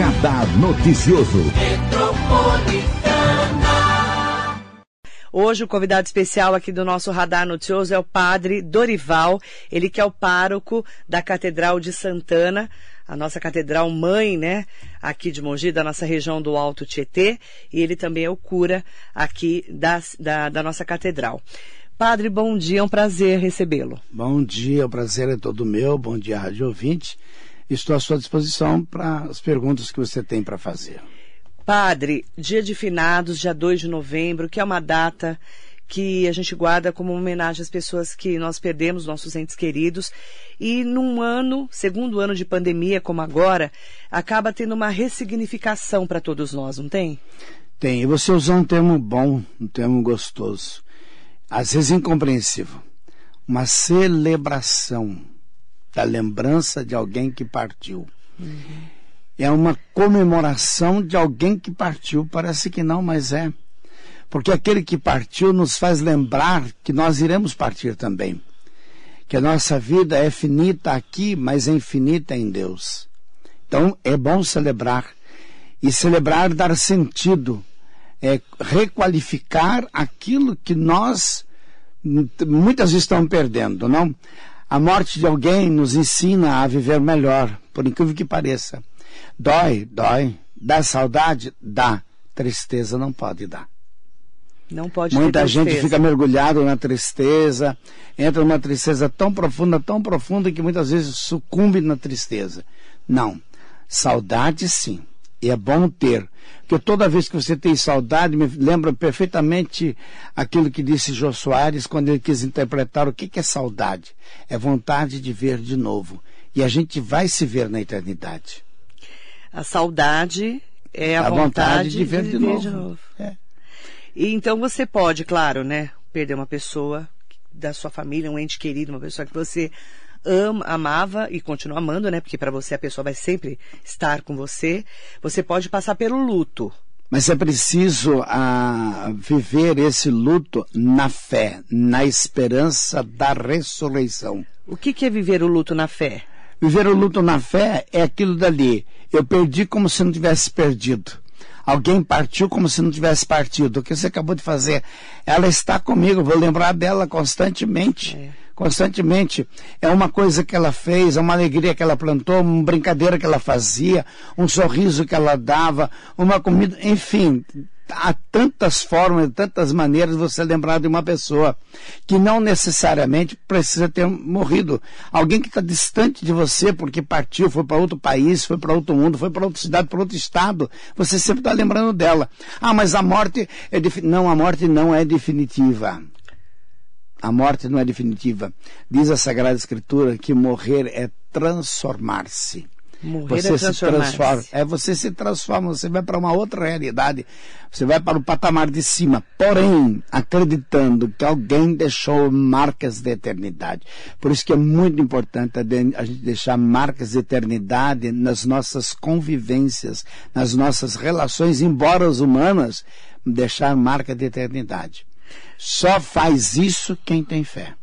Radar Noticioso. Hoje o convidado especial aqui do nosso Radar Noticioso é o padre Dorival, ele que é o pároco da Catedral de Santana, a nossa catedral mãe, né, aqui de Mogi, da nossa região do Alto Tietê, e ele também é o cura aqui da, da, da nossa catedral. Padre, bom dia, é um prazer recebê-lo. Bom dia, o prazer é todo meu, bom dia, rádio ouvinte. Estou à sua disposição para as perguntas que você tem para fazer. Padre, dia de finados, dia 2 de novembro, que é uma data que a gente guarda como homenagem às pessoas que nós perdemos, nossos entes queridos. E num ano, segundo ano de pandemia como agora, acaba tendo uma ressignificação para todos nós, não tem? Tem. E você usou um termo bom, um termo gostoso. Às vezes incompreensível. Uma celebração da lembrança de alguém que partiu. Uhum é uma comemoração de alguém que partiu. Parece que não, mas é. Porque aquele que partiu nos faz lembrar que nós iremos partir também. Que a nossa vida é finita aqui, mas é infinita em Deus. Então é bom celebrar. E celebrar dar sentido. É requalificar aquilo que nós muitas estamos perdendo, não? A morte de alguém nos ensina a viver melhor, por incrível que pareça. Dói, dói. Dá saudade? Dá. Tristeza não pode dar. Não pode Muita gente fica mergulhado na tristeza, entra numa tristeza tão profunda, tão profunda que muitas vezes sucumbe na tristeza. Não. Saudade sim. E é bom ter. Porque toda vez que você tem saudade, me lembra perfeitamente aquilo que disse Jô Soares quando ele quis interpretar o que, que é saudade. É vontade de ver de novo. E a gente vai se ver na eternidade. A saudade é a, a vontade, vontade, de ver de, de novo. De novo. É. E então você pode, claro, né, perder uma pessoa da sua família, um ente querido, uma pessoa que você ama, amava e continua amando, né? Porque para você a pessoa vai sempre estar com você. Você pode passar pelo luto. Mas é preciso ah, viver esse luto na fé, na esperança da ressurreição. O que, que é viver o luto na fé? Viver o luto na fé é aquilo dali. Eu perdi como se não tivesse perdido. Alguém partiu como se não tivesse partido. O que você acabou de fazer? Ela está comigo, vou lembrar dela constantemente. É. Constantemente. É uma coisa que ela fez, é uma alegria que ela plantou, uma brincadeira que ela fazia, um sorriso que ela dava, uma comida, enfim há tantas formas, tantas maneiras de você lembrar de uma pessoa que não necessariamente precisa ter morrido. Alguém que está distante de você porque partiu, foi para outro país, foi para outro mundo, foi para outra cidade, para outro estado. Você sempre está lembrando dela. Ah, mas a morte é não, a morte não é definitiva. A morte não é definitiva. Diz a Sagrada Escritura que morrer é transformar-se. Morrer você é se transforma. É, você se transforma, você vai para uma outra realidade. Você vai para o patamar de cima. Porém, acreditando que alguém deixou marcas de eternidade. Por isso que é muito importante a gente deixar marcas de eternidade nas nossas convivências, nas nossas relações, embora as humanas, deixar marca de eternidade. Só faz isso quem tem fé.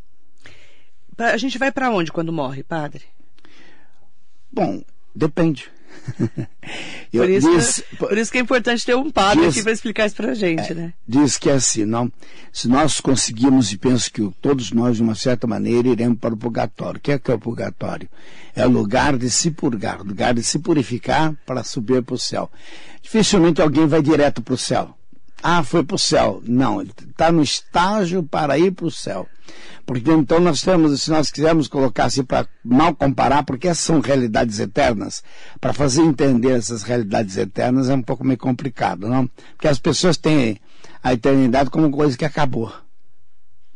A gente vai para onde quando morre, padre? Bom, Depende. por, isso, diz, por, isso, que é importante ter um padre diz, aqui para explicar isso para a gente, é, né? Diz que é assim, não. Se nós conseguimos, e penso que todos nós, de uma certa maneira, iremos para o purgatório. O que é que é o purgatório? É o lugar de se purgar, lugar de se purificar para subir para o céu. Dificilmente alguém vai direto para o céu. Ah, foi para o céu. Não, está no estágio para ir para o céu. Porque então nós temos, se nós quisermos colocar assim para mal comparar, porque essas são realidades eternas, para fazer entender essas realidades eternas é um pouco meio complicado, não? Porque as pessoas têm a eternidade como coisa que acabou.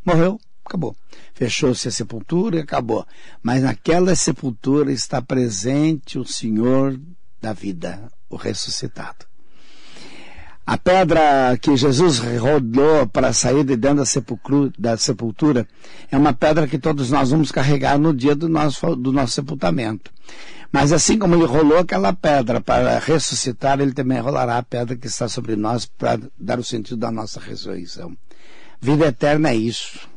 Morreu, acabou. Fechou-se a sepultura e acabou. Mas naquela sepultura está presente o Senhor da vida, o ressuscitado. A pedra que Jesus rodou para sair de dentro da, da, sepultura é uma pedra que todos nós vamos carregar no dia do nosso, do nosso sepultamento. Mas assim como ele rolou aquela pedra para ressuscitar, ele também rolará a pedra que está sobre nós para dar o sentido da nossa ressurreição. Vida eterna é isso.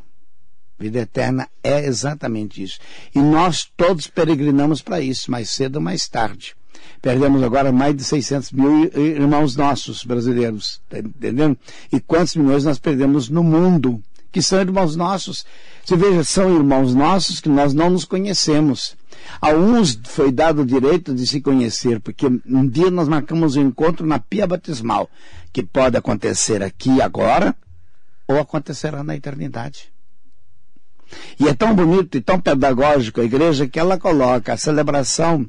Vida eterna é exatamente isso. E nós todos peregrinamos para isso, mais cedo ou mais tarde. Perdemos agora mais de 600 mil irmãos nossos brasileiros, tá entendendo? E quantos milhões nós perdemos no mundo, que são irmãos nossos. Você veja, são irmãos nossos que nós não nos conhecemos. A uns foi dado o direito de se conhecer, porque um dia nós marcamos um encontro na pia batismal, que pode acontecer aqui agora ou acontecerá na eternidade. E é tão bonito e tão pedagógico a igreja que ela coloca a celebração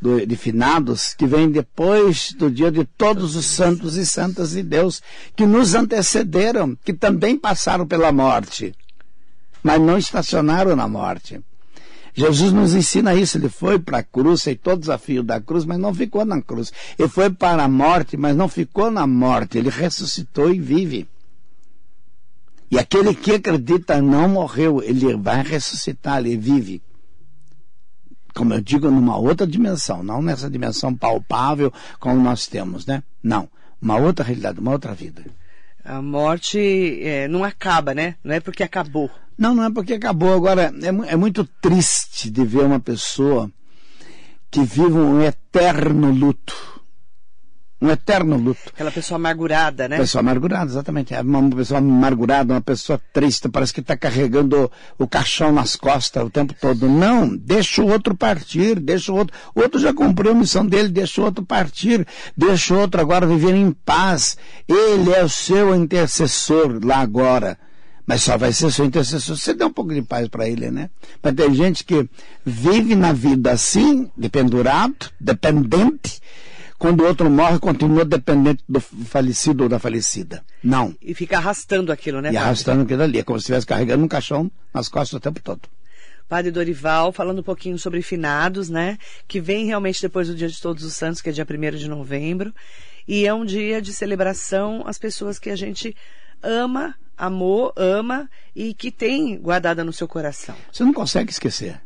do, de finados que vem depois do dia de todos os santos e santas de Deus que nos antecederam, que também passaram pela morte, mas não estacionaram na morte. Jesus nos ensina isso. Ele foi para a cruz, aceitou o desafio da cruz, mas não ficou na cruz. Ele foi para a morte, mas não ficou na morte. Ele ressuscitou e vive. E aquele que acredita não morreu, ele vai ressuscitar, ele vive. Como eu digo, numa outra dimensão, não nessa dimensão palpável como nós temos, né? Não. Uma outra realidade, uma outra vida. A morte é, não acaba, né? Não é porque acabou. Não, não é porque acabou. Agora, é, é muito triste de ver uma pessoa que vive um eterno luto um eterno luto. Aquela pessoa amargurada, né? Pessoa amargurada, exatamente. É uma pessoa amargurada, uma pessoa triste, parece que está carregando o caixão nas costas o tempo todo. Não, deixa o outro partir, deixa o outro. O outro já cumpriu a missão dele, deixa o outro partir, deixa o outro agora viver em paz. Ele é o seu intercessor lá agora. Mas só vai ser seu intercessor. Você dá um pouco de paz para ele, né? Mas tem gente que vive na vida assim, dependurado, dependente, quando o outro morre, continua dependente do falecido ou da falecida. Não. E fica arrastando aquilo, né? E padre? arrastando aquilo ali. É como se estivesse carregando um caixão nas costas o tempo todo. Padre Dorival, falando um pouquinho sobre finados, né? Que vem realmente depois do Dia de Todos os Santos, que é dia 1 de novembro. E é um dia de celebração às pessoas que a gente ama, amou, ama e que tem guardada no seu coração. Você não consegue esquecer.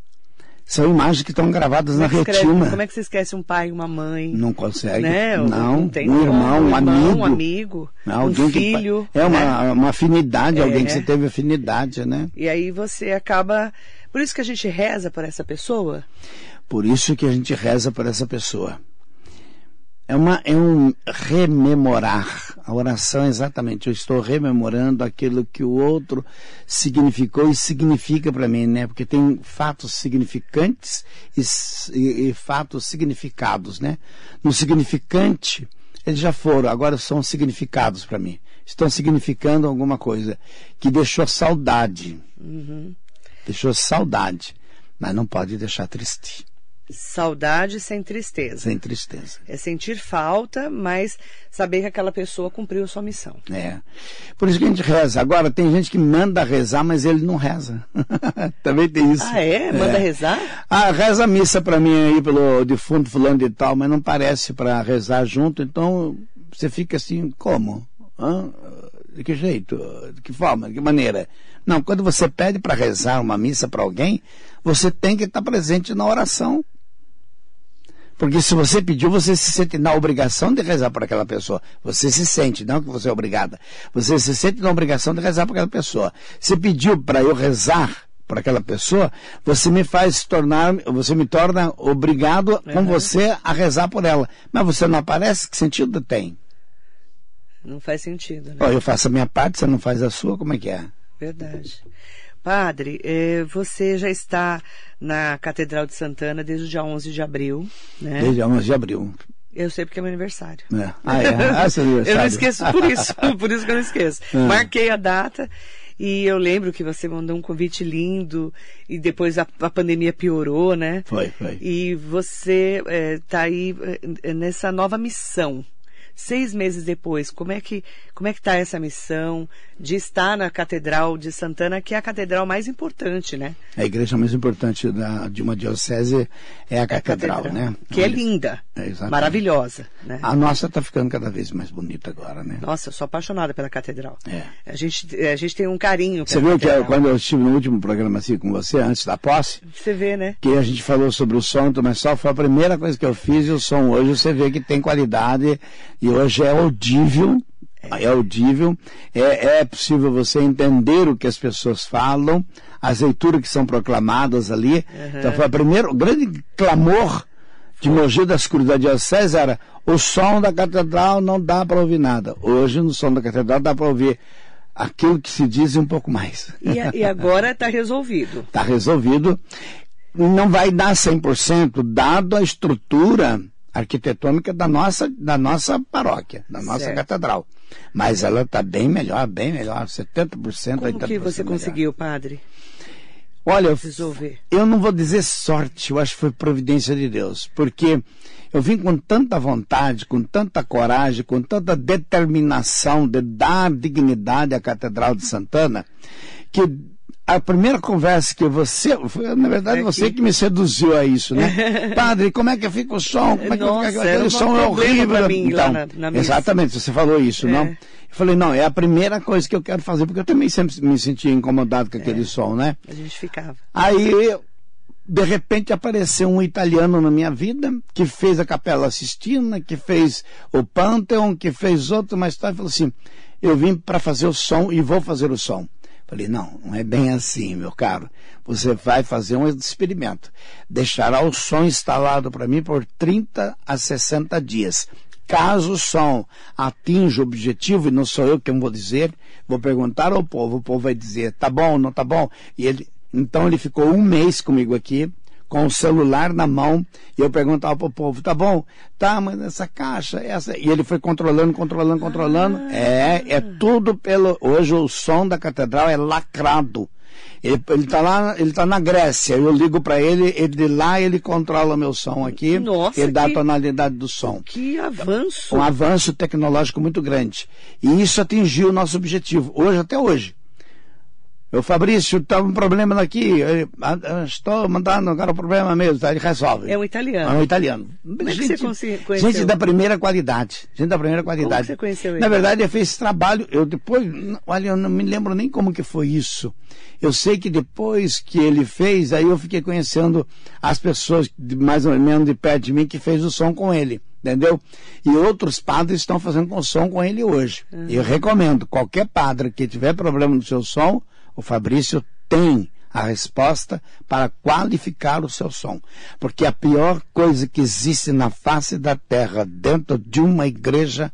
São imagens que estão gravadas como na é retina. Escreve, como é que você esquece um pai, uma mãe? Não consegue. Né? Não, não tem um irmão, um, amigo. Um amigo, um filho. Que, é uma, né? uma afinidade, é. alguém que você teve afinidade, né? E aí você acaba... Por isso que a gente reza por essa pessoa? Por isso que a gente reza por essa pessoa. É, uma, é um rememorar. A oração é exatamente, eu estou rememorando aquilo que o outro significou e significa para mim, né? Porque tem fatos significantes e, e, e, fatos significados, né? No significante, eles já foram, agora são significados para mim. Estão significando alguma coisa que deixou saudade. Uhum. Deixou saudade, mas não pode deixar triste. Saudade sem tristeza. Sem tristeza. É sentir falta, mas saber que aquela pessoa cumpriu a sua missão. É. Por isso que a gente reza. Agora, tem gente que manda rezar, mas ele não reza. Também tem isso. Ah, é? Manda é. rezar? Ah, reza a missa para mim aí pelo defunto fulano de tal, mas não parece para rezar junto, então você fica assim, como? Hã? De que jeito? De que forma? De que maneira? Não, quando você pede para rezar uma missa para alguém, você tem que estar presente na oração. Porque se você pediu, você se sente na obrigação de rezar por aquela pessoa. Você se sente, não que você é obrigada. Você se sente na obrigação de rezar por aquela pessoa. Se pediu para eu rezar por aquela pessoa, você me faz tornar, você me torna obrigado uhum. com você a rezar por ela. Mas você não aparece, que sentido tem? Não faz sentido, né? Oh, eu faço a minha parte, você não faz a sua, como é que é? Verdade. Padre, eh, você já está na Catedral de Santana desde o dia 11 de abril, né? Desde o 11 de abril. Eu sei porque é meu aniversário. É. Ah, é? Ah, seu aniversário. eu não esqueço por isso, por isso que eu não esqueço. É. Marquei a data e eu lembro que você mandou um convite lindo e depois a, a pandemia piorou, né? Foi, foi. E você está aí nessa nova missão, seis meses depois, como é que como é que está essa missão de estar na Catedral de Santana, que é a catedral mais importante, né? A igreja mais importante da, de uma diocese é a catedral, catedral né? Que é linda, é, maravilhosa. Né? A nossa está ficando cada vez mais bonita agora, né? Nossa, eu sou apaixonada pela catedral. É. A gente a gente tem um carinho. Você viu catedral. que quando eu estive no último programa assim com você antes da posse? Você vê, né? Que a gente falou sobre o som, mas só foi a primeira coisa que eu fiz e o som hoje você vê que tem qualidade e hoje é audível é audível, é, é possível você entender o que as pessoas falam, as leituras que são proclamadas ali. Uhum. Então foi o primeiro, o grande clamor de Mogi das Cruzes da Diocese era o som da catedral não dá para ouvir nada. Hoje, no som da catedral, dá para ouvir aquilo que se diz e um pouco mais. E, e agora está resolvido. Está resolvido. Não vai dar 100%, dado a estrutura arquitetônica da nossa, da nossa paróquia, da nossa certo. catedral. Mas ela está bem melhor, bem melhor, 70%, Como 80%. Como que você melhor. conseguiu, padre? Olha, resolver? eu não vou dizer sorte, eu acho que foi providência de Deus, porque eu vim com tanta vontade, com tanta coragem, com tanta determinação de dar dignidade à Catedral de Santana, que a primeira conversa que você, foi, na verdade, é você que me seduziu a isso, né? Padre, como é que fica o som? Como é que Nossa, fica aquele som é horrível? Mim, então, na, na exatamente, você falou isso, é. não? Eu falei, não, é a primeira coisa que eu quero fazer, porque eu também sempre me sentia incomodado com aquele é. som, né? A gente ficava. Aí, de repente, apareceu um italiano na minha vida, que fez a Capela Sistina, que fez o Pantheon, que fez outro, mas tá, falou assim, eu vim para fazer o som e vou fazer o som. Falei, não, não é bem assim, meu caro. Você vai fazer um experimento. Deixará o som instalado para mim por 30 a 60 dias. Caso o som atinja o objetivo, e não sou eu quem vou dizer, vou perguntar ao povo, o povo vai dizer, tá bom, não tá bom? E ele, então ele ficou um mês comigo aqui, com o celular na mão, e eu perguntava pro povo, tá bom? Tá, mas essa caixa, essa. E ele foi controlando, controlando, controlando. Ah. É, é tudo pelo. Hoje o som da catedral é lacrado. Ele, ele tá lá, ele tá na Grécia. Eu ligo para ele, ele de lá ele controla meu som aqui. Nossa, ele dá a tonalidade do som. Que avanço! Um avanço tecnológico muito grande. E isso atingiu o nosso objetivo. Hoje, até hoje. Eu, Fabrício, está um problema aqui. Estou mandando agora o problema mesmo, tá? ele resolve. É um italiano. É um italiano. Como gente, é que você conheceu? Gente da primeira qualidade. Gente da primeira qualidade. Como você conheceu ele? Na verdade, ele fez esse trabalho. Eu depois, olha, eu não me lembro nem como que foi isso. Eu sei que depois que ele fez, aí eu fiquei conhecendo as pessoas mais ou menos de perto de mim que fez o som com ele entendeu? E outros padres estão fazendo com som com ele hoje. Uhum. Eu recomendo, qualquer padre que tiver problema no seu som, o Fabrício tem a resposta para qualificar o seu som. Porque a pior coisa que existe na face da terra dentro de uma igreja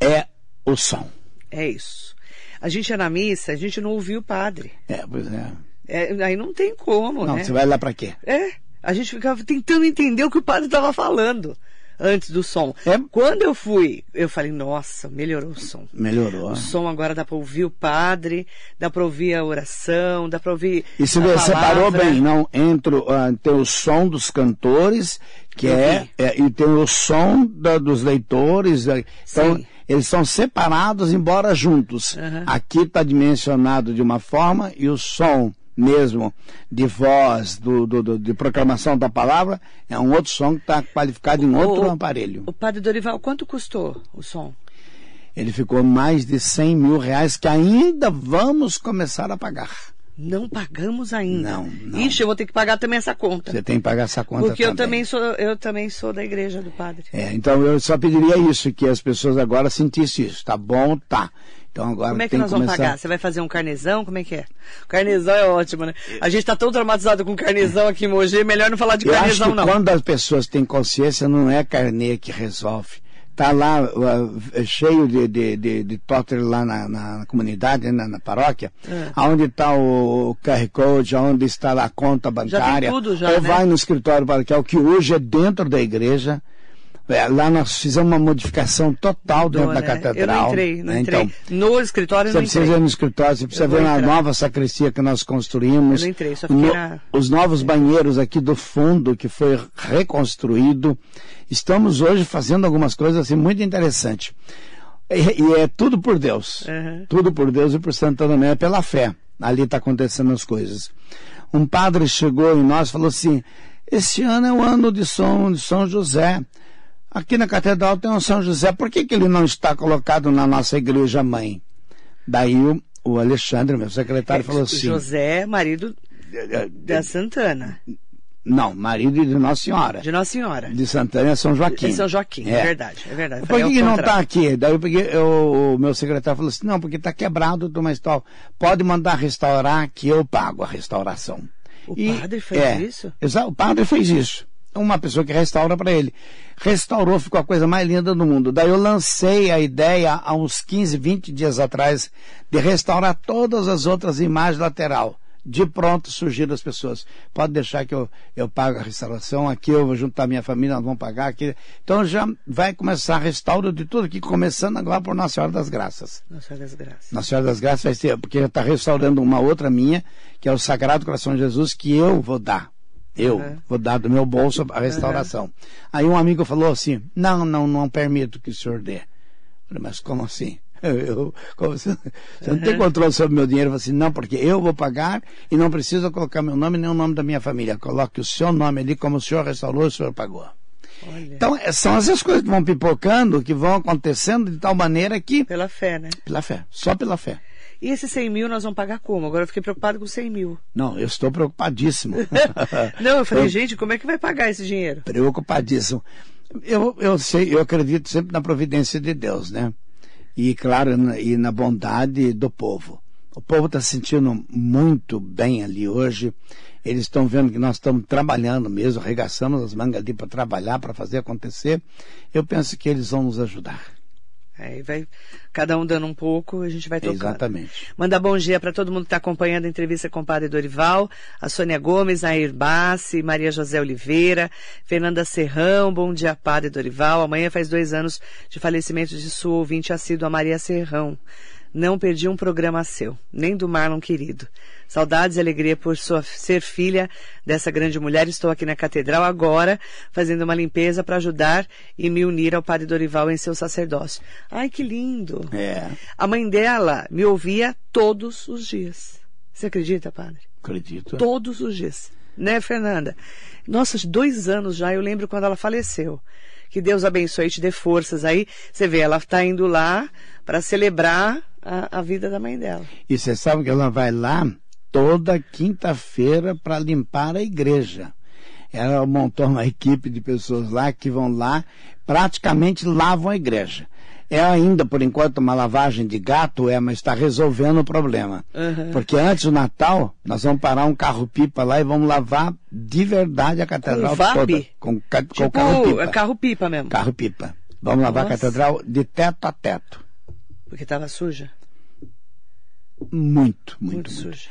é o som. É isso. A gente ia na missa, a gente não ouvia o padre. É, pois é. é aí não tem como, não, né? você vai lá para quê? É. A gente ficava tentando entender o que o padre estava falando antes do som. É. Quando eu fui, eu falei, nossa, melhorou o som. Melhorou. O som agora dá para ouvir o padre, dá para ouvir a oração, dá para ouvir. E se você separou bem, não? Entre uh, tem o som dos cantores, que é, é, e tem o som da, dos leitores. É, então, Sim. eles são separados, embora juntos. Uhum. Aqui está dimensionado de uma forma e o som mesmo de voz, do, do, do, de proclamação da palavra, é um outro som que está qualificado em outro o, aparelho. O padre Dorival, quanto custou o som? Ele ficou mais de 100 mil reais que ainda vamos começar a pagar. Não pagamos ainda. Não, não. Ixi, eu vou ter que pagar também essa conta. Você tem que pagar essa conta Porque também. eu também sou, eu também sou da igreja do padre. É, então eu só pediria isso, que as pessoas agora sentissem isso. Tá bom, tá. Então agora Como é que nós vamos começar... pagar? Você vai fazer um carnezão? Como é que é? O carnezão é ótimo, né? A gente está tão traumatizado com carnezão aqui em Mogi, melhor não falar de Eu carnezão, não. Quando as pessoas têm consciência, não é carnê que resolve. Tá lá uh, cheio de, de, de, de lá na, na, comunidade, na, na paróquia, é. onde está o, o QR Code, onde está a conta bancária. Já tem tudo já, ou né? vai no escritório paroquial, que hoje é dentro da igreja. É, lá nós fizemos uma modificação total dentro da né? catedral. Eu não entrei, não né? entrei. Então, no escritório você não precisa entrei. ir no escritório, você precisa ver a entrar. nova sacristia que nós construímos. Eu não entrei, só fiquei na- Os novos banheiros aqui do fundo, que foi reconstruído. Estamos hoje fazendo algumas coisas assim muito interessantes. E, e é tudo por Deus. Uhum. Tudo por Deus e por Santo Tomé, é pela fé. Ali está acontecendo as coisas. Um padre chegou em nós e falou assim: Esse ano é o ano de São, de São José. Aqui na catedral tem um São José, por que, que ele não está colocado na nossa igreja mãe? Daí o, o Alexandre, meu secretário, falou assim: José, marido da Santana, Não, marido de Nossa Senhora. de Nossa Senhora. De Santana é São Joaquim. Em São Joaquim, é, verdade, é verdade. Por É que, que não está aqui? Daí eu peguei, eu- o meu secretário falou assim, não, porque está quebrado, mais tal. Pode mandar restaurar que eu pago a restauração. O padre fez é, isso? exa- o padre fez isso. Uma pessoa que restaura para ele. Restaurou, ficou a coisa mais linda do mundo. Daí eu lancei a ideia há uns 15, 20 dias atrás de restaurar todas as outras imagens lateral de pronto surgiram as pessoas. Pode deixar que eu, eu pago a restauração, aqui eu vou juntar minha família, nós vamos pagar aqui. Então já vai começar restauro de tudo aqui, começando agora por Nossa Senhora das Graças. Nossa Senhora das Graças. Nossa Senhora das Graças vai ser, porque já está restaurando uma outra minha, que é o Sagrado Coração de Jesus, que eu vou dar. Eu uhum. vou dar do meu bolso a restauração. Uhum. Aí um amigo falou assim: não, não, não permito que o senhor dê. Eu falei, mas como assim? Eu, como você, você não tem controle sobre o meu dinheiro. Eu falei assim, não, porque eu vou pagar e não precisa colocar meu nome nem o nome da minha família. Coloque o seu nome ali, como o senhor restaurou, o senhor pagou. Olha. Então, é, são essas coisas que vão pipocando, que vão acontecendo de tal maneira que. Pela fé, né? Pela fé, só pela fé. E esses 100 mil nós vamos pagar como? Agora eu fiquei preocupado com 100 mil. Não, eu estou preocupadíssimo. não, eu falei, eu... gente, como é que vai pagar esse dinheiro? Preocupadíssimo. Eu, eu sei, eu acredito sempre na providência de Deus, né? e, claro, e na bondade do povo. O povo está se sentindo muito bem ali hoje. Eles estão vendo que nós estamos trabalhando mesmo, arregaçamos as mangas ali para trabalhar, para fazer acontecer. Eu penso que eles vão nos ajudar. É, vai cada um dando um pouco, a gente vai tocando. Exatamente. Manda bom dia para todo mundo que está acompanhando a entrevista com o Padre Dorival, a Sônia Gomes, a Bassi, Maria José Oliveira, Fernanda Serrão, bom dia Padre Dorival. Amanhã faz dois anos de falecimento de sua ouvinte assídua Maria Serrão. Não perdi um programa seu, nem do Marlon querido. Saudades e alegria por sua, ser filha dessa grande mulher. Estou aqui na catedral agora, fazendo uma limpeza para ajudar e me unir ao Padre Dorival em seu sacerdócio. Ai, que lindo! É. A mãe dela me ouvia todos os dias. Você acredita, padre? Acredito. Todos os dias. Né, Fernanda? Nossa, dois anos já, eu lembro quando ela faleceu. Que Deus abençoe e te dê forças aí. Você vê, ela está indo lá para celebrar a, a vida da mãe dela. E você sabe que ela vai lá toda quinta-feira para limpar a igreja. Ela montou uma equipe de pessoas lá que vão lá, praticamente lavam a igreja. É ainda, por enquanto, uma lavagem de gato, é, mas está resolvendo o problema. Uhum. Porque antes do Natal, nós vamos parar um carro-pipa lá e vamos lavar de verdade a catedral com toda. Com, com tipo, carro-pipa. Carro-pipa mesmo. Carro-pipa. Vamos lavar Nossa. a catedral de teto a teto. Porque estava suja? Muito, muito, muito. muito. suja.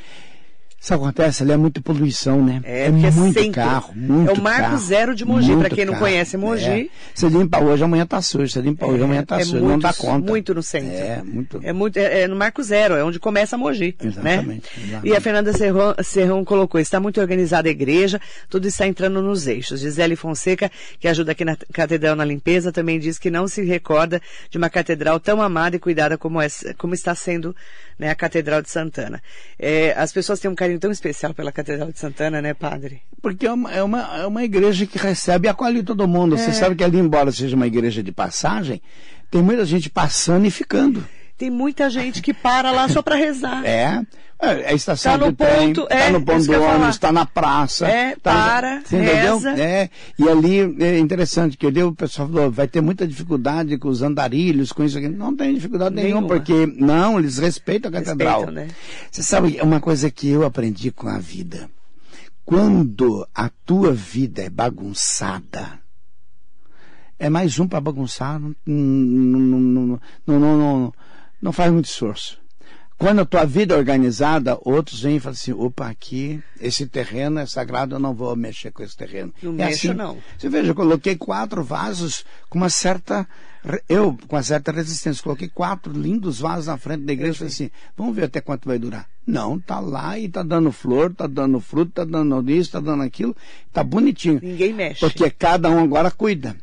Isso acontece, ali é muita poluição, né? É, é muito sempre. carro, muito É o marco carro, zero de Mogi, para quem não conhece Mogi. É. Você limpa hoje, amanhã tá sujo. Você limpa hoje, amanhã tá é sujo. Muito, não dá conta. Muito no centro. É, muito. É, muito, é, é no marco zero, é onde começa Mogi. Exatamente. Né? exatamente. E a Fernanda Serrão, Serrão colocou, está muito organizada a igreja, tudo está entrando nos eixos. Gisele Fonseca, que ajuda aqui na Catedral na limpeza, também diz que não se recorda de uma catedral tão amada e cuidada como, essa, como está sendo né, a Catedral de Santana. É, as pessoas têm um carinho tão especial pela Catedral de Santana, né, padre? Porque é uma, é uma, é uma igreja que recebe e acolhe todo mundo. É. Você sabe que ali, embora seja uma igreja de passagem, tem muita gente passando e ficando. Tem muita gente que para lá só para rezar. É. É, a estação tá no ponto, trem, tá é, tá no ponto do ônibus, está na praça. É, tá, para, você reza. É, e ali é interessante, que o pessoal falou, vai ter muita dificuldade com os andarilhos, com isso aqui. Não tem dificuldade nenhuma, nenhuma porque, não, eles respeitam a catedral. Respeitam, né? Você sabe, é uma coisa que eu aprendi com a vida. Quando a tua vida é bagunçada, é mais um para bagunçar, não, não, não, não, não, não faz muito esforço. Quando a tua vida é organizada, outros vêm e falam assim, opa, aqui, esse terreno é sagrado, eu não vou mexer com esse terreno. Não é mexo, assim. não. Você veja, eu coloquei quatro vasos com uma certa, eu, com uma certa resistência, coloquei quatro lindos vasos na frente da igreja e falei assim, vamos ver até quanto vai durar. Não, tá lá e tá dando flor, tá dando fruto, tá dando isso, tá dando aquilo, tá bonitinho. Ninguém mexe. Porque cada um agora cuida.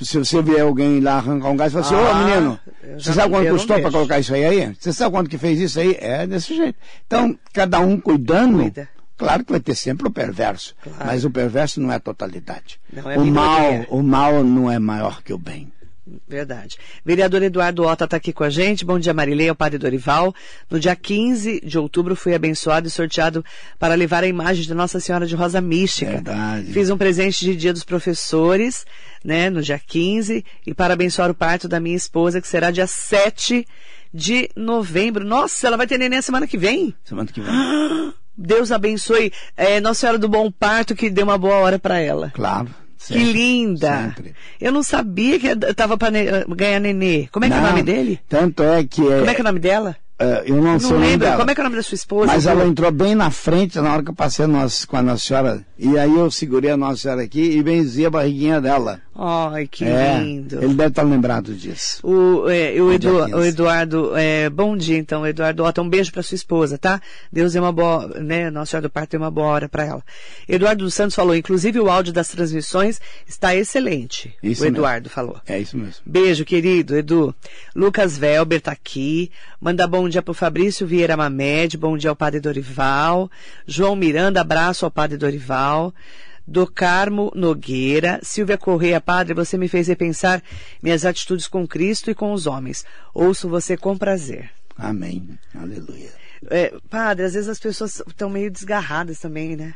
Se você vier alguém lá arrancar um gás e falar assim, ô ah, menino, você sabe quanto custou para colocar isso aí aí? Você sabe quanto que fez isso aí? É desse jeito. Então, cada um cuidando. Cuida. Claro que vai ter sempre o perverso, claro. mas o perverso não é a totalidade. Não é o mal, o mal não é maior que o bem. Verdade. Vereador Eduardo Ota está aqui com a gente. Bom dia, Marilei, ao Padre Dorival. No dia 15 de outubro fui abençoado e sorteado para levar a imagem de Nossa Senhora de Rosa Mística. Verdade. Fiz um presente de Dia dos Professores, né, no dia 15, e para abençoar o parto da minha esposa, que será dia 7 de novembro. Nossa, ela vai ter neném semana que vem. Semana que vem. Deus abençoe é, Nossa Senhora do Bom Parto, que dê uma boa hora para ela. Claro. Que linda! Sempre. Eu não sabia que estava para ganhar nenê. Como é que é o nome dele? Tanto é que. Como é que é o nome dela? eh, eu não, Não nome lembro. Como é que é o nome da sua esposa? Mas ela entrou bem na frente na hora que eu passei nós, com a Nossa Senhora. E aí eu segurei a Nossa Senhora aqui e benzi a barriguinha dela. Ai, que É, lindo. Ele deve estar lembrado disso. O, é, o, Bom Edu- dia, 15. o Eduardo, é, bom dia então, Eduardo Otto, um beijo para sua esposa, tá? Deus dê uma boa, né, Nossa Senhora do Parto dê uma boa hora para ela. Eduardo dos Santos falou, inclusive o áudio das transmissões está excelente. Isso o mesmo. Eduardo falou. É isso mesmo. Beijo, querido, Edu. Lucas Velber tá aqui. Manda bom dia pro Fabrício Vieira Mamed, bom dia ao Padre Dorival. João Miranda, abraço ao Padre Dorival. Do Carmo Nogueira, Silvia Correia, Padre, você me fez repensar minhas atitudes com Cristo e com os homens. Ouço você com prazer. Amém. Aleluia. É, padre, às vezes as pessoas estão meio desgarradas também, né?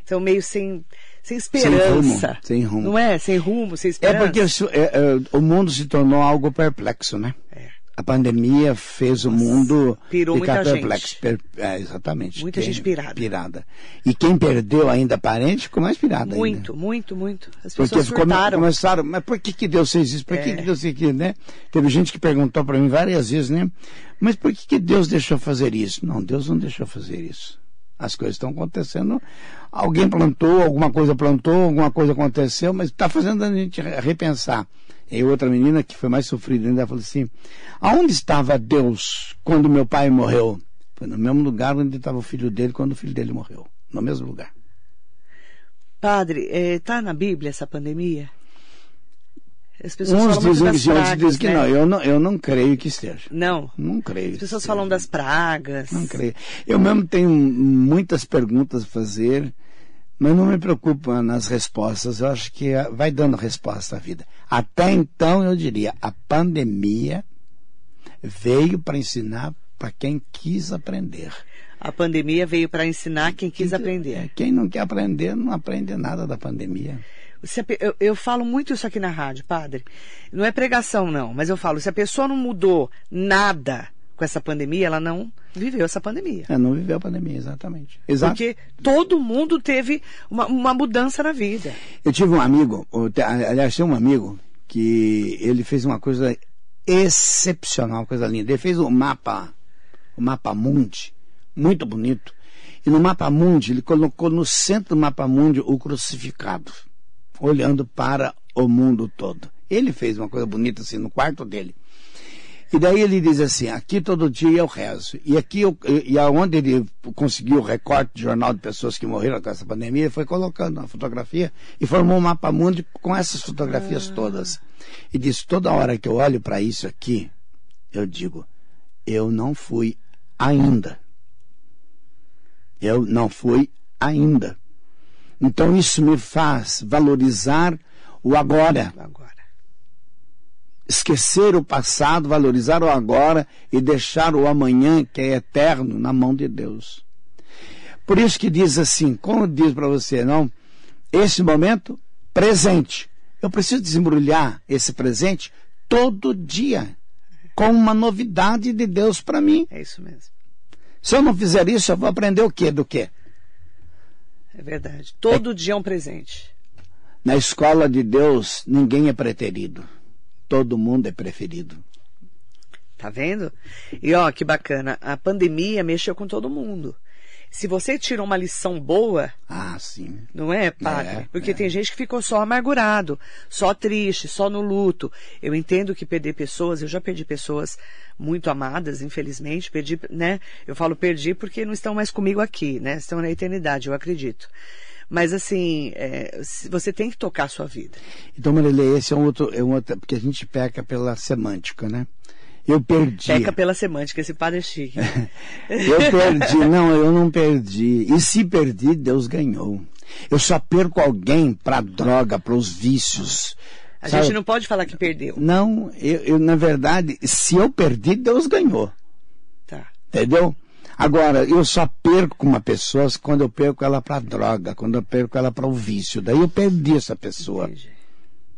Estão meio sem, sem esperança. rumo, sem rumo. Não é? Sem rumo, sem É esperança. porque isso- é, é, o mundo se tornou algo perplexo, né? É. A pandemia fez o mundo pirou ficar muita perplexo. gente. Per- é, exatamente. Muita gente pirada. pirada. E quem perdeu ainda parente ficou mais pirado ainda. Muito, muito, muito. As Porque pessoas come- surtaram. começaram, mas por que, que Deus fez isso? Por que, É. que Deus fez aquilo, né? Teve gente que perguntou para mim várias vezes, né? Mas por que, que Deus deixou fazer isso? Não, Deus não deixou fazer isso. As coisas estão acontecendo. Alguém plantou, alguma coisa plantou, alguma coisa aconteceu, mas está fazendo a gente re- repensar. E outra menina que foi mais sofrida ainda falou assim: aonde estava Deus quando meu pai morreu? Foi no mesmo lugar onde estava o filho dele quando o filho dele morreu. No mesmo lugar. Padre, está na Bíblia essa pandemia? As pessoas Uns falam dizem que sim, outros dizem que né? não. Eu não. Eu não creio que esteja. Não. Não creio. As pessoas falam das pragas. Não creio. Eu mesmo tenho muitas perguntas a fazer, mas não me preocupo nas respostas. Eu acho que ah, vai dando resposta à vida. Até então, eu diria, a pandemia veio para ensinar para quem quis aprender. A pandemia veio para ensinar quem quis É, aprender. Quem não quer aprender, não aprende nada da pandemia. Se a eu, eu falo muito isso aqui na rádio, padre. Não é pregação, não, mas eu falo, se a pessoa não mudou nada com essa pandemia, ela não viveu essa pandemia. É, não viveu a pandemia, exatamente. Exato. Porque todo mundo teve uma, uma mudança na vida. Eu tive um amigo, aliás, tinha um amigo que ele fez uma coisa excepcional, uma coisa linda. Ele fez um mapa, o mapa mundi, muito bonito. E no mapa mundi, ele colocou no centro do mapa mundi o crucificado, olhando para o mundo todo. Ele fez uma coisa bonita assim no quarto dele. E daí ele diz assim, aqui todo dia eu rezo. E aqui, eu, e aonde ele conseguiu o recorte de jornal de pessoas que morreram com essa pandemia, ele foi colocando a fotografia e formou um mapa mundo com essas fotografias todas. E diz, toda hora que eu olho para isso aqui, eu digo, eu não fui ainda. Eu não fui ainda. Então isso me faz valorizar o agora Agora. Esquecer o passado, valorizar o agora e deixar o amanhã, que é eterno, na mão de Deus. Por isso que diz assim, como diz para você, não? Esse momento, presente. Eu preciso desembrulhar esse presente todo dia, com uma novidade de Deus para mim. É isso mesmo. Se eu não fizer isso, eu vou aprender o quê do quê? É verdade. Todo dia é um presente. Na escola de Deus, ninguém é preterido. Todo mundo é preferido. Tá vendo? E ó, que bacana. A pandemia mexeu com todo mundo. Se você tirou uma lição boa, Ah, sim. não é, padre? É, Porque é. tem gente que ficou só amargurado, só triste, só no luto. Eu entendo que perder pessoas, eu já perdi pessoas muito amadas, infelizmente, perdi, né? Eu falo perdi porque não estão mais comigo aqui, né? Estão na eternidade, eu acredito. Mas assim, é, você tem que tocar a sua vida. Então, Marilê, esse é um outro, é um outro, porque a gente peca pela semântica, né? Eu perdi. Peca pela semântica, esse padre é chique. Eu perdi. Não, eu não perdi. E se perdi, Deus ganhou. Eu só perco alguém para droga, para os vícios. A Sabe? gente não pode falar que perdeu. Não, eu, eu, na verdade, se eu perdi, Deus ganhou. Tá. Entendeu? Agora, eu só perco uma pessoa quando eu perco ela para droga, quando eu perco ela para o vício. Daí eu perdi essa pessoa. Entendi.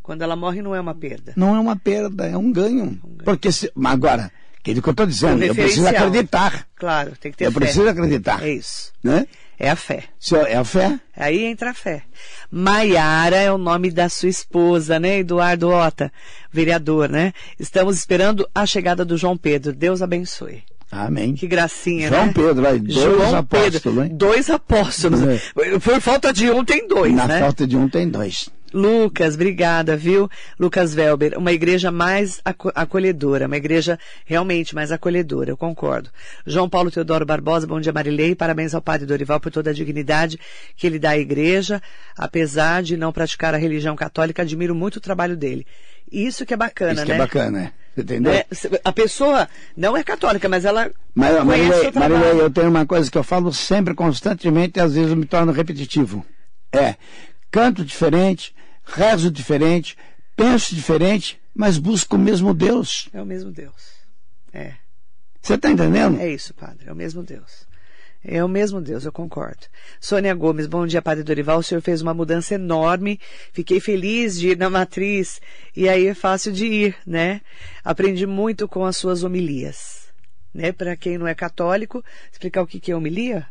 Quando ela morre não é uma perda. Não é uma perda, é um ganho. Porque se, mas agora, aquilo que eu estou dizendo, Um eu preciso acreditar. Claro, tem que ter Eu fé. preciso acreditar. É isso. Né? É a fé. É a fé? Aí entra a fé. Maiara é o nome da sua esposa, né, Eduardo Ota, vereador, né? Estamos esperando a chegada do João Pedro. Deus abençoe. Amém. Que gracinha, João né? Pedro, aí, dois João apóstolos, Pedro, hein? dois apóstolos. É. Por falta de um, tem dois, Na né? falta de um tem dois. Lucas, obrigada, viu? Lucas Velber, uma igreja mais aco- acolhedora, uma igreja realmente mais acolhedora, eu concordo. João Paulo Teodoro Barbosa, bom dia Marilei, parabéns ao Padre Dorival por toda a dignidade que ele dá à igreja, apesar de não praticar a religião católica, admiro muito o trabalho dele. Isso que é bacana, Isso que né? é bacana, né? Você entendeu? É, a pessoa não é católica, mas ela Mas, Marilei. Marilei, eu tenho uma coisa que eu falo sempre, constantemente, e às vezes eu me torno repetitivo. É, canto diferente, rezo diferente, penso diferente, mas busco o mesmo Deus. É o mesmo Deus. É. Você está entendendo? É isso, padre, é o mesmo Deus. É o mesmo Deus, eu concordo. Sônia Gomes, bom dia, Padre Dorival. O senhor fez uma mudança enorme. Fiquei feliz de ir na matriz. E aí é fácil de ir, né? Aprendi muito com as suas homilias. Né? Para quem não é católico, explicar o que é homilia?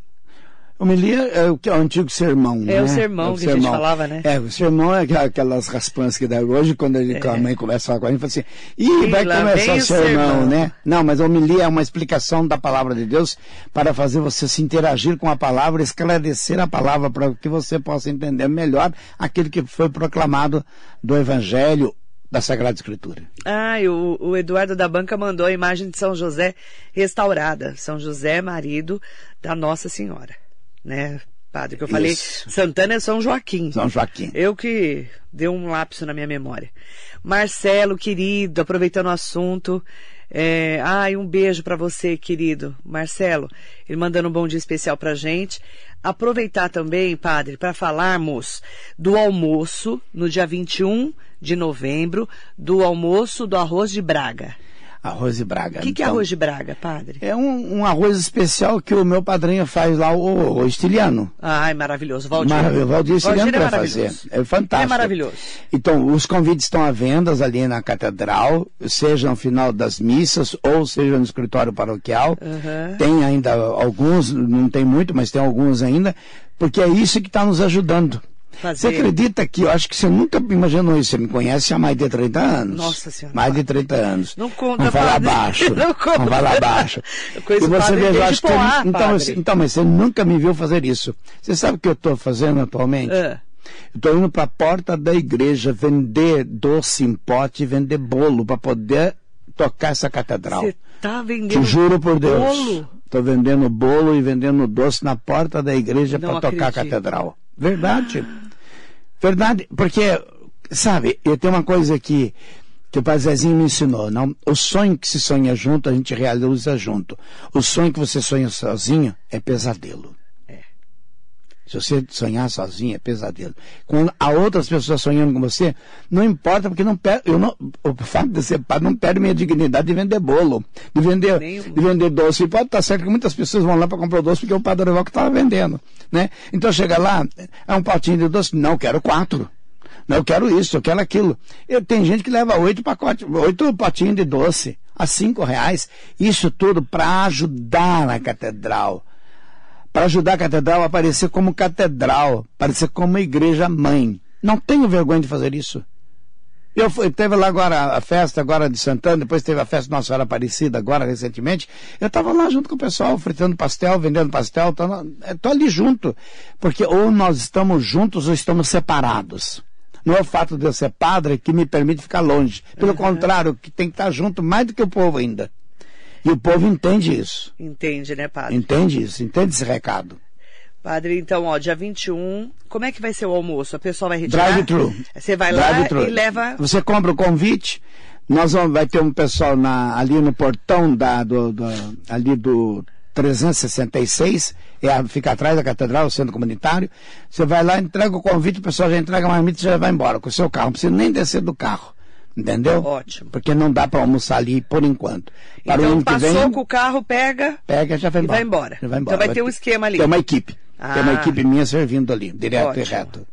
Homilia é o, que é o antigo sermão, né? É o sermão que a gente falava, né? É, o sermão é aquela- aquelas raspanças que dá hoje, quando ele, a mãe começa a falar com a gente, fala assim, ih, vai começar o o sermão, sermão. né? Não, mas a homilia é uma explicação da palavra de Deus para fazer você se interagir com a palavra, esclarecer a palavra para que você possa entender melhor aquilo que foi proclamado do Evangelho da Sagrada Escritura. Ah, e o, o Eduardo da Banca mandou a imagem de São José restaurada. São José, marido da Nossa Senhora. Né, padre? Que eu falei, Isso. Santana é São Joaquim. São Joaquim. Eu que deu um lapso na minha memória. Marcelo, querido, aproveitando o assunto. É, ai, um beijo para você, querido. Marcelo, ele mandando um bom dia especial pra gente. Aproveitar também, padre, para falarmos do almoço no dia 21 de novembro, do almoço do arroz de Braga. Arroz e Braga. O que, que é Então, arroz de Braga, padre? É um, um arroz especial que o meu padrinho faz lá, o, o estiliano. Ai, maravilhoso. Valdir. Maravilhoso. Valdir Estiliano é vai fazer. É fantástico. É maravilhoso. Então, os convites estão à venda ali na catedral, seja no final das missas ou seja no escritório paroquial. Uhum. Tem ainda alguns, não tem muito, mas tem alguns ainda, porque é isso que está nos ajudando. Fazer. Você acredita que eu acho que você nunca imaginou isso? Você me conhece há mais de 30 anos. Nossa Senhora, Mais de padre. 30 anos. Não conta, Vamos falar padre. baixo. Não conta. Vamos falar baixo. Eu conheço e você veja, acho que Poá, então, padre. então, mas você nunca me viu fazer isso. Você sabe o que eu estou fazendo atualmente? Ah. Eu estou indo para a porta da igreja vender doce em pote e vender bolo para poder tocar essa catedral. Você tá vendendo Te juro por Deus. bolo? Estou vendendo bolo e vendendo doce na porta da igreja Não para tocar a catedral. Verdade. Verdade, porque, sabe, eu tenho uma coisa que, que o Pai Zezinho me ensinou, não? O sonho que se sonha junto, a gente realiza junto. O sonho que você sonha sozinho é pesadelo. Se você sonhar sozinho, é pesadelo. Quando há outras pessoas sonhando com você, não importa, porque não per, eu não, o fato de ser padre não perde minha dignidade de vender bolo, de vender, de vender doce. E pode estar certo que muitas pessoas vão lá para comprar o doce porque é o padre Dorival que estava vendendo. Né? Então chega lá, é um potinho de doce, não, eu quero quatro. Não, eu quero isso, eu quero aquilo. Eu, tem gente que leva oito pacotes, oito potinhos de doce a cinco reais. Isso tudo para ajudar na catedral para ajudar a catedral a aparecer como catedral, aparecer como igreja mãe. Não tenho vergonha de fazer isso. Eu fui, teve lá agora a festa agora de Santana, depois teve a festa Nossa Senhora Aparecida agora recentemente. Eu estava lá junto com o pessoal, fritando pastel, vendendo pastel, estou ali junto. Porque ou nós estamos juntos ou estamos separados. Não é o fato de eu ser padre que me permite ficar longe. Pelo contrário, que tem que estar junto mais do que o povo ainda. E o povo entende isso. Entende, né, padre? Entende isso, entende esse recado. Padre, então, ó, dia 21, como é que vai ser o almoço? A pessoa vai retirar? Drive-thru. Você vai lá Drive-thru. e leva... Você compra o convite, nós vamos, vai ter um pessoal na, ali no portão da, do, do- ali do 366, é, a- fica atrás da catedral, o centro comunitário. Você vai lá, entrega o convite, o pessoal já entrega a marmita e já vai embora com o seu carro. Não precisa nem descer do carro. Entendeu? Ótimo. Porque não dá para almoçar ali por enquanto. Para então, passou vem, com o carro, pega... pega e já vai E embora. vai embora. Já vai Então embora. vai ter um esquema ali. Tem uma equipe. Tem uma Ah. equipe minha servindo ali, direto e Ótimo. reto.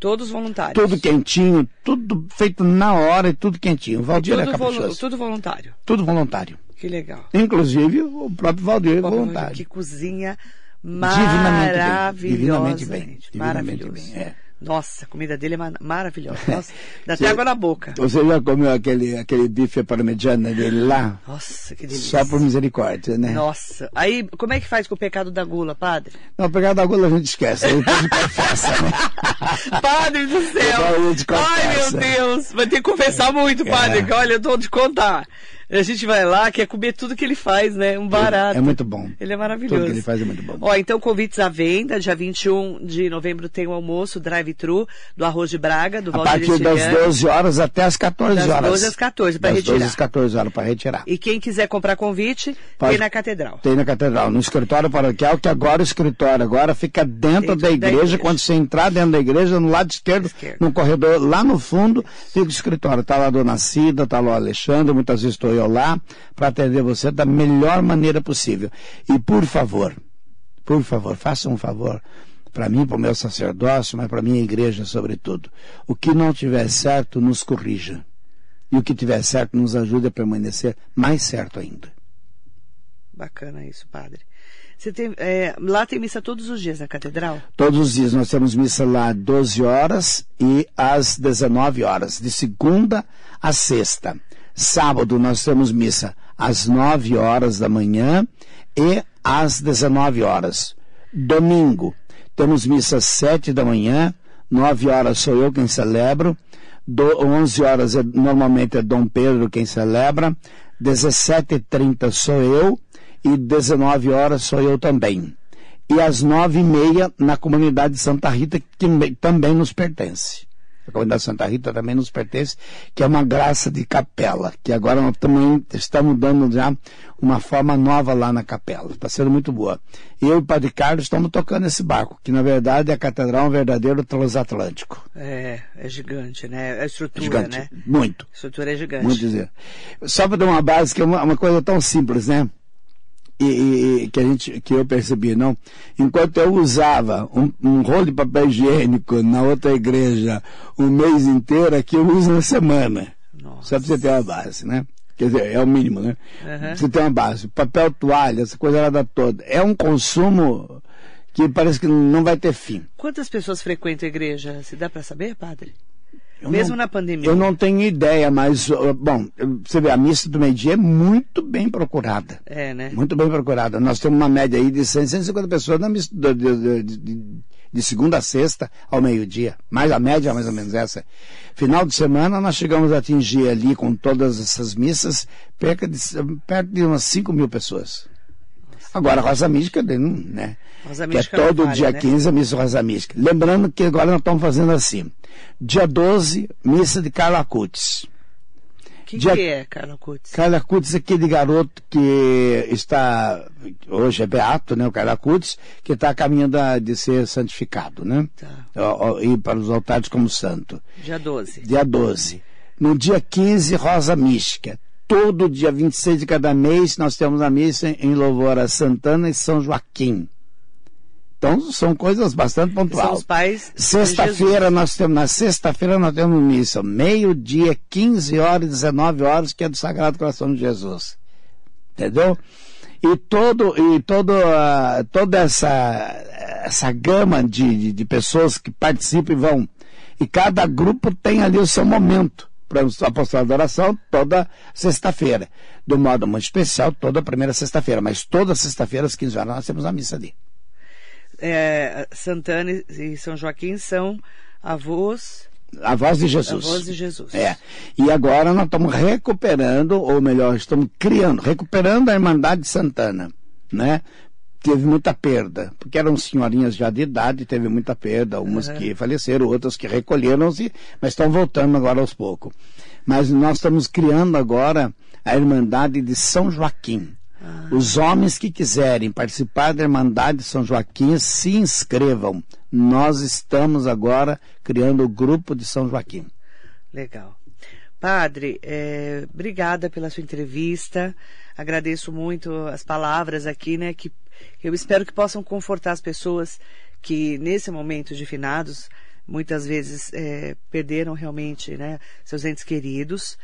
Todos voluntários. Tudo quentinho, tudo feito na hora e tudo quentinho. O Valdir é tudo, volu- caprichoso. tudo voluntário. Tudo voluntário. Que legal. Inclusive o próprio Valdir é voluntário. Que cozinha Maravilhosamente. Divinamente bem. Divinamente Maravilhoso. bem. É. Nossa, a comida dele é ma- maravilhosa. Nossa, dá até água na boca. Você já comeu aquele, aquele bife parmegiana dele lá? Nossa, que delícia. Só por misericórdia, né? Nossa. Aí, como é que faz com o pecado da gula, padre? Não, pegar da gula a gente esquece. Aí depois confessa, né? Padre do céu! A gente Ai, meu. Deus! Vai ter que confessar muito, padre. É. que Olha, eu tô de contar. A gente vai lá, quer comer tudo que ele faz, né? Um barato. É muito bom. Ele é maravilhoso. Tudo que ele faz é muito bom. Ó, então convites à venda. Dia 21 de novembro tem o almoço drive-thru do Arroz de Braga, do A Valdir partir das Estiliano. 12 horas até as 14 Das horas. 12 às 14 para Das retirar. 12 às 14 horas para retirar. E quem quiser comprar convite, Pode- tem na Catedral. Tem na catedral, no escritório paroquial, que agora o escritório agora fica dentro, Dentro da, da igreja. igreja. Quando você entrar dentro da igreja, no lado esquerdo, no corredor, lá no fundo, fica o escritório. Está lá a dona Cida, está lá o Alexandre, muitas vezes estou eu lá para atender você da melhor maneira possível. E por favor, por favor, faça um favor para mim, para o meu sacerdócio, mas para a minha igreja sobretudo. O que não tiver certo, nos corrija. E o que tiver certo, nos ajude a permanecer mais certo ainda. Bacana isso, padre. Tem, é, lá tem missa todos os dias na Catedral? Todos os dias nós temos missa lá 12 horas e às 19 horas, de segunda a sexta. Sábado nós temos missa às 9 horas da manhã e às 19 horas. Domingo temos missa às 7 da manhã, 9 horas sou eu quem celebro, do, 11 horas é, normalmente é Dom Pedro quem celebra, 17h30 sou eu e 19 horas sou eu também e às nove e meia na comunidade de Santa Rita, que também nos pertence. A comunidade de Santa Rita também nos pertence, que é uma graça de capela, que agora nós também estamos dando já uma forma nova lá na capela. Está sendo muito boa. Eu e o Padre Carlos estamos tocando esse barco, que na verdade a catedral é um verdadeiro transatlântico. É, é gigante, né? A estrutura, Gigante. né? Muito. A estrutura é gigante. Muito dizer. Só para dar uma base, que é uma, uma coisa tão simples, né? E, e- que, a gente, que eu percebi, não? Enquanto eu usava um, um rolo de papel higiênico na outra igreja um mês inteiro, aqui eu uso uma semana. Nossa. Só para você ter uma base, né? Quer dizer, é o mínimo, né? Aham. Você tem uma base. Papel toalha, essa coisa lá toda. É um consumo que parece que não vai ter fim. Quantas pessoas frequentam a igreja? Se dá para saber, padre? Eu Mesmo não- na pandemia. Eu não tenho ideia, mas, bom, você vê, a missa do meio-dia é muito bem procurada. É, né? Muito bem procurada. Nós temos uma média aí de 100, 150 pessoas na missa de, de- de- de segunda a sexta ao meio-dia. Mais a média, mais ou menos essa. Final de semana, nós chegamos a atingir ali, com todas essas missas, perto de, perto de umas 5 mil pessoas. Agora, Rosa Mística, né? Rosa que é todo falha, dia né? 15 a missa Rosa Mística. Lembrando que agora nós estamos fazendo assim. Dia 12, missa de Carla Cutis. Quem Dia- que é, Carla Cutz? Carla Cutis é aquele garoto que está, hoje é beato, né, o Carla Cutis, que está a caminho da- de ser santificado, né? Tá. Ir para os altares como santo. Dia 12. Dia 12. No dia 15, Rosa Mística. Todo dia 26 de cada mês nós temos a missa em louvor a Santana e São Joaquim. Então são coisas bastante São pontuais. os pais. Sexta-feira nós temos, na sexta-feira nós temos missa, meio-dia, 15 horas, 19 horas, que é do Sagrado Coração de Jesus. Entendeu? E todo, e todo, ah, toda essa, essa gama de, de, de pessoas que participam e vão. E cada grupo tem ali o seu momento. Para o apostolado da oração, toda sexta-feira. Do modo muito especial, toda primeira sexta-feira. Mas toda sexta-feira, às 15 horas, nós temos a missa ali. É, Santana e São Joaquim são avós, A voz de Jesus. avós de Jesus. É. E agora nós estamos recuperando, ou melhor, estamos criando, recuperando a Irmandade de Santana, né? Teve muita perda, porque eram senhorinhas já de idade, teve muita perda, umas que faleceram, outras que recolheram-se, mas estão voltando agora aos poucos. Mas nós estamos criando agora a Irmandade de São Joaquim. Os homens que quiserem participar da Irmandade de São Joaquim se inscrevam. Nós estamos agora criando o grupo de São Joaquim. Legal. Padre, é, obrigada pela sua entrevista. Agradeço muito as palavras aqui, né? Que eu espero que possam confortar as pessoas que nesse momento de finados muitas vezes é, perderam realmente, né, seus entes queridos.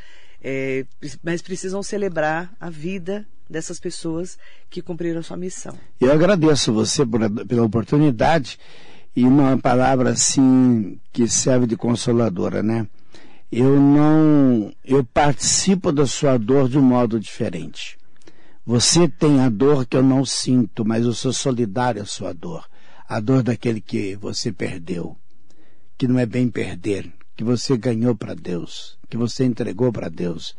é, mas precisam celebrar a vida dessas pessoas que cumpriram sua missão. Eu agradeço você por, pela oportunidade e uma palavra assim que serve de consoladora, né? Eu não, eu participo da sua dor de um modo diferente. Você tem a dor que eu não sinto, mas eu sou solidário à sua dor. A dor daquele que você perdeu, que não é bem perder, que você ganhou para Deus, que você entregou para Deus.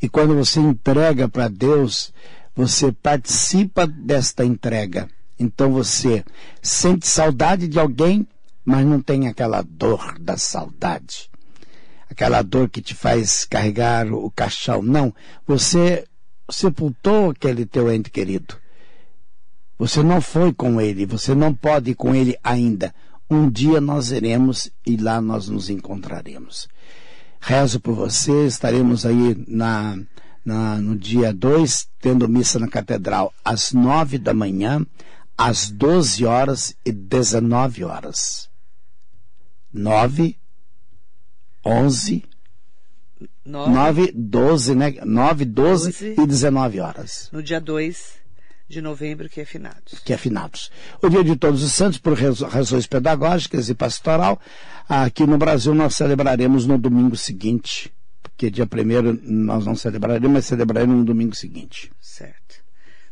E quando você entrega para Deus, você participa desta entrega. Então você sente saudade de alguém, mas não tem aquela dor da saudade. Aquela dor que te faz carregar o caixão. Não. Você sepultou aquele teu ente querido. Você não foi com ele, você não pode ir com ele ainda. Um dia nós iremos e lá nós nos encontraremos. Rezo por você, estaremos aí na, na no dia 2, tendo missa na catedral às 9 da manhã, às 12 horas e 19 horas. 9, 11, 9, 12, né? 9, 12, 12 e 19 horas. No dia 2 de novembro, que é finados. Que é finados. O dia de Todos os Santos, por razões pedagógicas e pastoral, aqui no Brasil nós celebraremos no domingo seguinte, porque dia primeiro nós não celebraremos, mas celebraremos no domingo seguinte. Certo.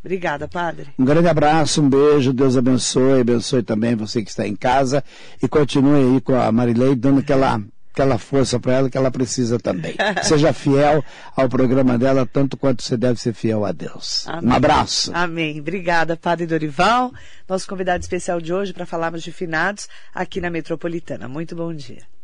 Obrigada, padre. Um grande abraço, um beijo, Deus abençoe, abençoe também você que está em casa e continue aí com a Marilei dando aquela aquela força para ela que ela precisa também. Seja fiel ao programa dela, tanto quanto você deve ser fiel a Deus. Amém. Um abraço. Amém. Obrigada, Padre Dorival, nosso convidado especial de hoje para falarmos de finados aqui na Metropolitana. Muito bom dia.